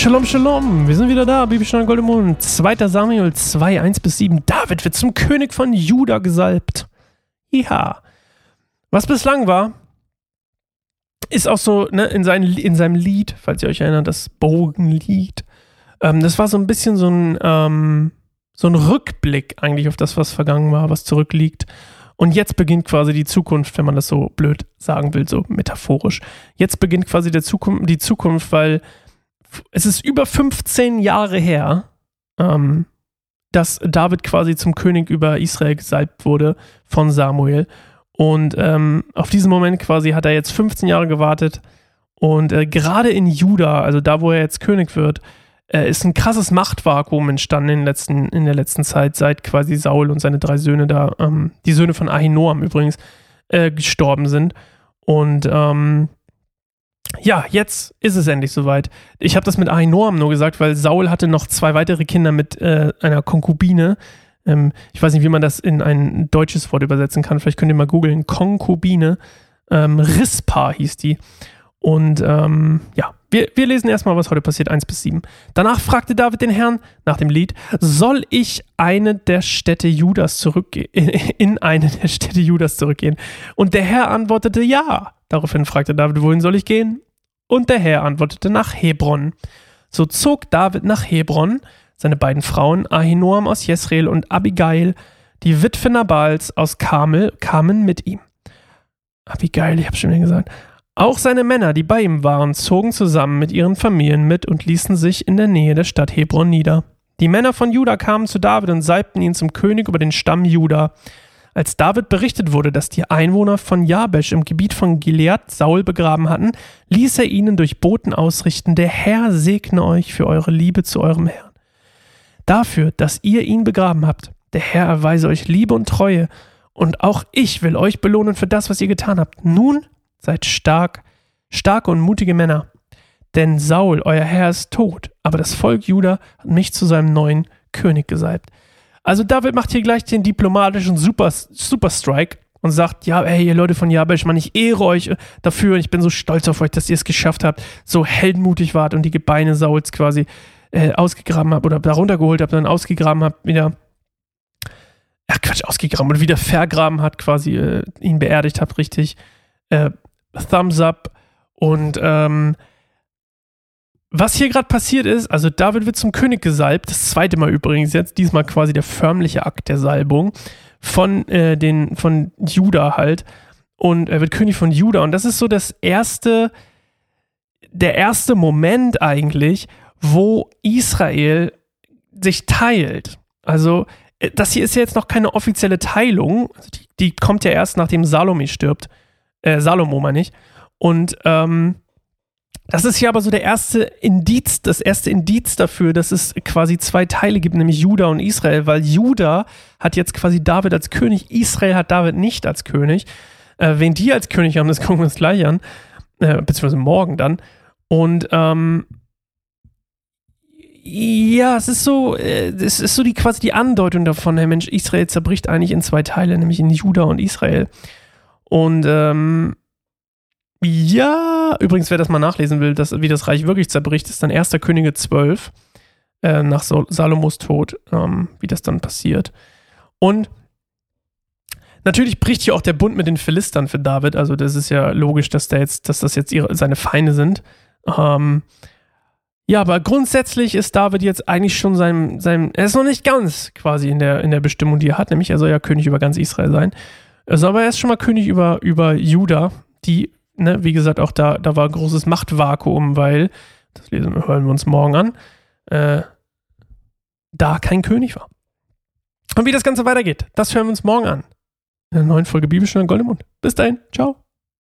Shalom, Shalom, wir sind wieder da, Bibelstunde Gold im Mond, 2. Samuel 2, 1 bis 7. David wird zum König von Juda gesalbt. Ja. Was bislang war, ist auch so ne, in, sein, in seinem Lied, falls ihr euch erinnert, das Bogenlied. Ähm, das war so ein bisschen so ein, ähm, so ein Rückblick eigentlich auf das, was vergangen war, was zurückliegt. Und jetzt beginnt quasi die Zukunft, wenn man das so blöd sagen will, so metaphorisch. Jetzt beginnt quasi der Zukunft, die Zukunft, weil es ist über 15 Jahre her, ähm, dass David quasi zum König über Israel gesalbt wurde von Samuel. Und ähm, auf diesen Moment quasi hat er jetzt 15 Jahre gewartet. Und äh, gerade in Juda, also da, wo er jetzt König wird, äh, ist ein krasses Machtvakuum entstanden in, letzten, in der letzten Zeit, seit quasi Saul und seine drei Söhne da, ähm, die Söhne von Ahinoam übrigens, äh, gestorben sind. Und ähm, ja, jetzt ist es endlich soweit. Ich habe das mit Ahinoam nur gesagt, weil Saul hatte noch zwei weitere Kinder mit äh, einer Konkubine. Ähm, ich weiß nicht, wie man das in ein deutsches Wort übersetzen kann. Vielleicht könnt ihr mal googeln. Konkubine. Ähm, Rispa hieß die. Und ähm, ja, wir, wir lesen erstmal, was heute passiert, 1 bis 7. Danach fragte David den Herrn nach dem Lied, soll ich eine der Städte Judas zurückgehen, in eine der Städte Judas zurückgehen? Und der Herr antwortete ja. Daraufhin fragte David, wohin soll ich gehen? Und der Herr antwortete nach Hebron. So zog David nach Hebron, seine beiden Frauen Ahinoam aus Jesreel und Abigail, die Witwe Nabals aus Kamel, kamen mit ihm. Abigail, ich habe schon wieder gesagt. Auch seine Männer, die bei ihm waren, zogen zusammen mit ihren Familien mit und ließen sich in der Nähe der Stadt Hebron nieder. Die Männer von Juda kamen zu David und salbten ihn zum König über den Stamm Juda. Als David berichtet wurde, dass die Einwohner von Jabesh im Gebiet von Gilead Saul begraben hatten, ließ er ihnen durch Boten ausrichten: Der Herr segne euch für eure Liebe zu eurem Herrn. Dafür, dass ihr ihn begraben habt. Der Herr erweise euch Liebe und Treue, und auch ich will euch belohnen für das, was ihr getan habt. Nun Seid stark, starke und mutige Männer. Denn Saul, euer Herr, ist tot, aber das Volk Juda hat mich zu seinem neuen König gesalbt. Also David macht hier gleich den diplomatischen Super, Superstrike und sagt, ja, hey, ihr Leute von Jabesh, Mann, ich ehre euch dafür und ich bin so stolz auf euch, dass ihr es geschafft habt, so heldenmutig wart und die Gebeine Sauls quasi äh, ausgegraben habt oder darunter geholt habt und dann ausgegraben habt, wieder, ja Quatsch, ausgegraben oder wieder vergraben hat, quasi äh, ihn beerdigt habt, richtig. Äh, Thumbs up. Und ähm, was hier gerade passiert ist, also David wird zum König gesalbt, das zweite Mal übrigens jetzt, diesmal quasi der förmliche Akt der Salbung von äh, den von Juda halt und er wird König von Juda und das ist so das erste der erste Moment eigentlich, wo Israel sich teilt. Also äh, das hier ist ja jetzt noch keine offizielle Teilung, also die, die kommt ja erst nachdem Salome stirbt, äh, Salomo meine ich. Und ähm, das ist ja aber so der erste Indiz, das erste Indiz dafür, dass es quasi zwei Teile gibt, nämlich Juda und Israel, weil Juda hat jetzt quasi David als König, Israel hat David nicht als König. Äh, wen die als König haben, das gucken wir uns gleich an, äh, beziehungsweise morgen dann. Und ähm, ja, es ist so, äh, es ist so die quasi die Andeutung davon, der Mensch, Israel zerbricht eigentlich in zwei Teile, nämlich in Juda und Israel. Und ähm, ja, übrigens, wer das mal nachlesen will, dass, wie das Reich wirklich zerbricht, ist dann 1. Könige 12 äh, nach Salomos Tod, ähm, wie das dann passiert. Und natürlich bricht hier auch der Bund mit den Philistern für David. Also das ist ja logisch, dass, der jetzt, dass das jetzt ihre, seine Feinde sind. Ähm, ja, aber grundsätzlich ist David jetzt eigentlich schon sein, sein, er ist noch nicht ganz quasi in der, in der Bestimmung, die er hat, nämlich er soll ja König über ganz Israel sein. Er soll aber erst schon mal König über, über Juda, die ne, wie gesagt, auch da, da war ein großes Machtvakuum, weil, das lesen, hören wir uns morgen an, äh, da kein König war. Und wie das Ganze weitergeht, das hören wir uns morgen an. In der neuen Folge Bibelstunde Gold im Mund. Bis dahin, ciao.